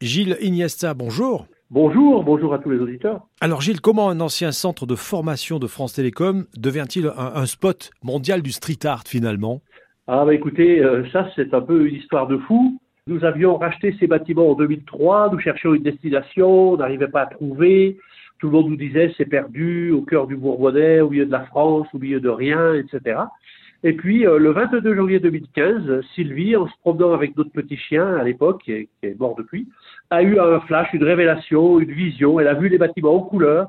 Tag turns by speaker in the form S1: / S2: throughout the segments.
S1: Gilles Iniesta, bonjour.
S2: Bonjour, bonjour à tous les auditeurs.
S1: Alors Gilles, comment un ancien centre de formation de France Télécom devient-il un, spot mondial du street art finalement?
S2: Ah bah écoutez, euh, ça c'est un peu une histoire de fou. Nous avions racheté ces bâtiments en 2003, nous cherchions une destination, on n'arrivait pas à trouver. Tout le monde nous disait c'est perdu au cœur du Bourbonnais, au milieu de la France, au milieu de rien, etc. Et puis, euh, le 22 janvier 2015, Sylvie, en se promenant avec d'autres petits chiens à l'époque, qui, est mort depuis, a eu un flash, une révélation, une vision. Elle a vu les bâtiments en couleur.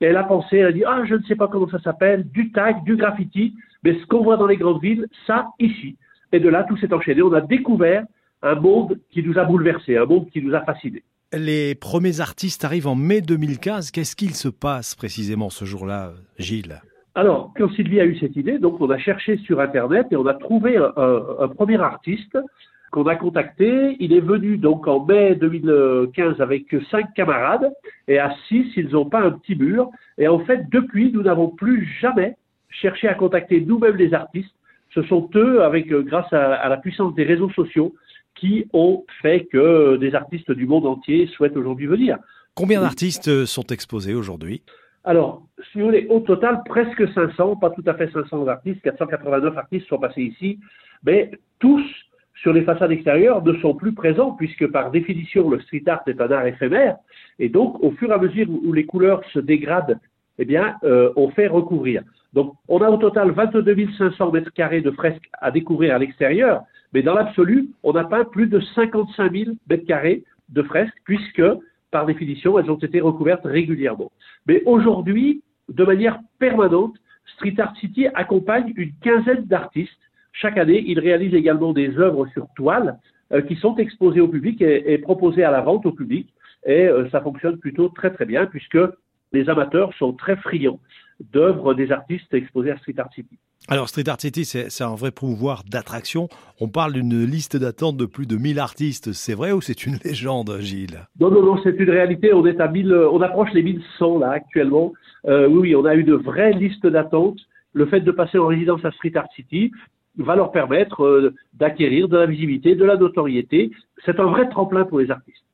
S2: Et elle a pensé, elle a dit, ah, je ne sais pas comment ça s'appelle, du tag, du graffiti, mais ce qu'on voit dans les grandes villes, ça, ici. Et de là, tout s'est enchaîné. On a découvert un monde qui nous a bouleversés, un monde qui nous a fascinés.
S1: Les premiers artistes arrivent en mai 2015. Qu'est-ce qu'il se passe précisément ce jour-là, Gilles?
S2: Alors, quand Sylvie a eu cette idée, donc on a cherché sur Internet et on a trouvé un, premier artiste qu'on a contacté. Il est venu donc en mai 2015 avec cinq camarades et à six, ils n'ont pas un petit mur. Et en fait, depuis, nous n'avons plus jamais cherché à contacter nous-mêmes les artistes. Ce sont eux, avec euh, grâce à la puissance des réseaux sociaux, qui ont fait que des artistes du monde entier souhaitent aujourd'hui venir.
S1: Combien d'artistes sont exposés aujourd'hui?
S2: Alors, si vous voulez, au total, presque 500, pas tout à fait 500 artistes, 489 artistes sont passés ici, mais tous sur les façades extérieures ne sont plus présents puisque par définition le street art est un art éphémère et donc au fur et à mesure où les couleurs se dégradent, eh bien euh, on fait recouvrir. Donc on a au total 22 500 mètres carrés de fresques à découvrir à l'extérieur, mais dans l'absolu on n'a pas plus de 55 000 mètres carrés de fresques puisque par définition, elles ont été recouvertes régulièrement. Mais aujourd'hui, de manière permanente, Street Art City accompagne une quinzaine d'artistes. Chaque année, ils réalisent également des œuvres sur toile euh, qui sont exposées au public et, proposées à la vente au public. Et euh, ça fonctionne plutôt très très bien puisque les amateurs sont très friands d'œuvres des artistes exposés à Street Art City.
S1: Alors Street Art City, c'est un vrai pouvoir d'attraction. On parle d'une liste d'attente de plus de 1000 artistes. C'est vrai ou c'est une légende, Gilles?
S2: Non, non, non, c'est une réalité. On est à 1000, on approche les 1100 là actuellement. Euh, oui, on a eu de vraies listes d'attente. Le fait de passer en résidence à Street Art City va leur permettre euh, d'acquérir de la visibilité, de la notoriété. C'est un vrai tremplin pour les artistes.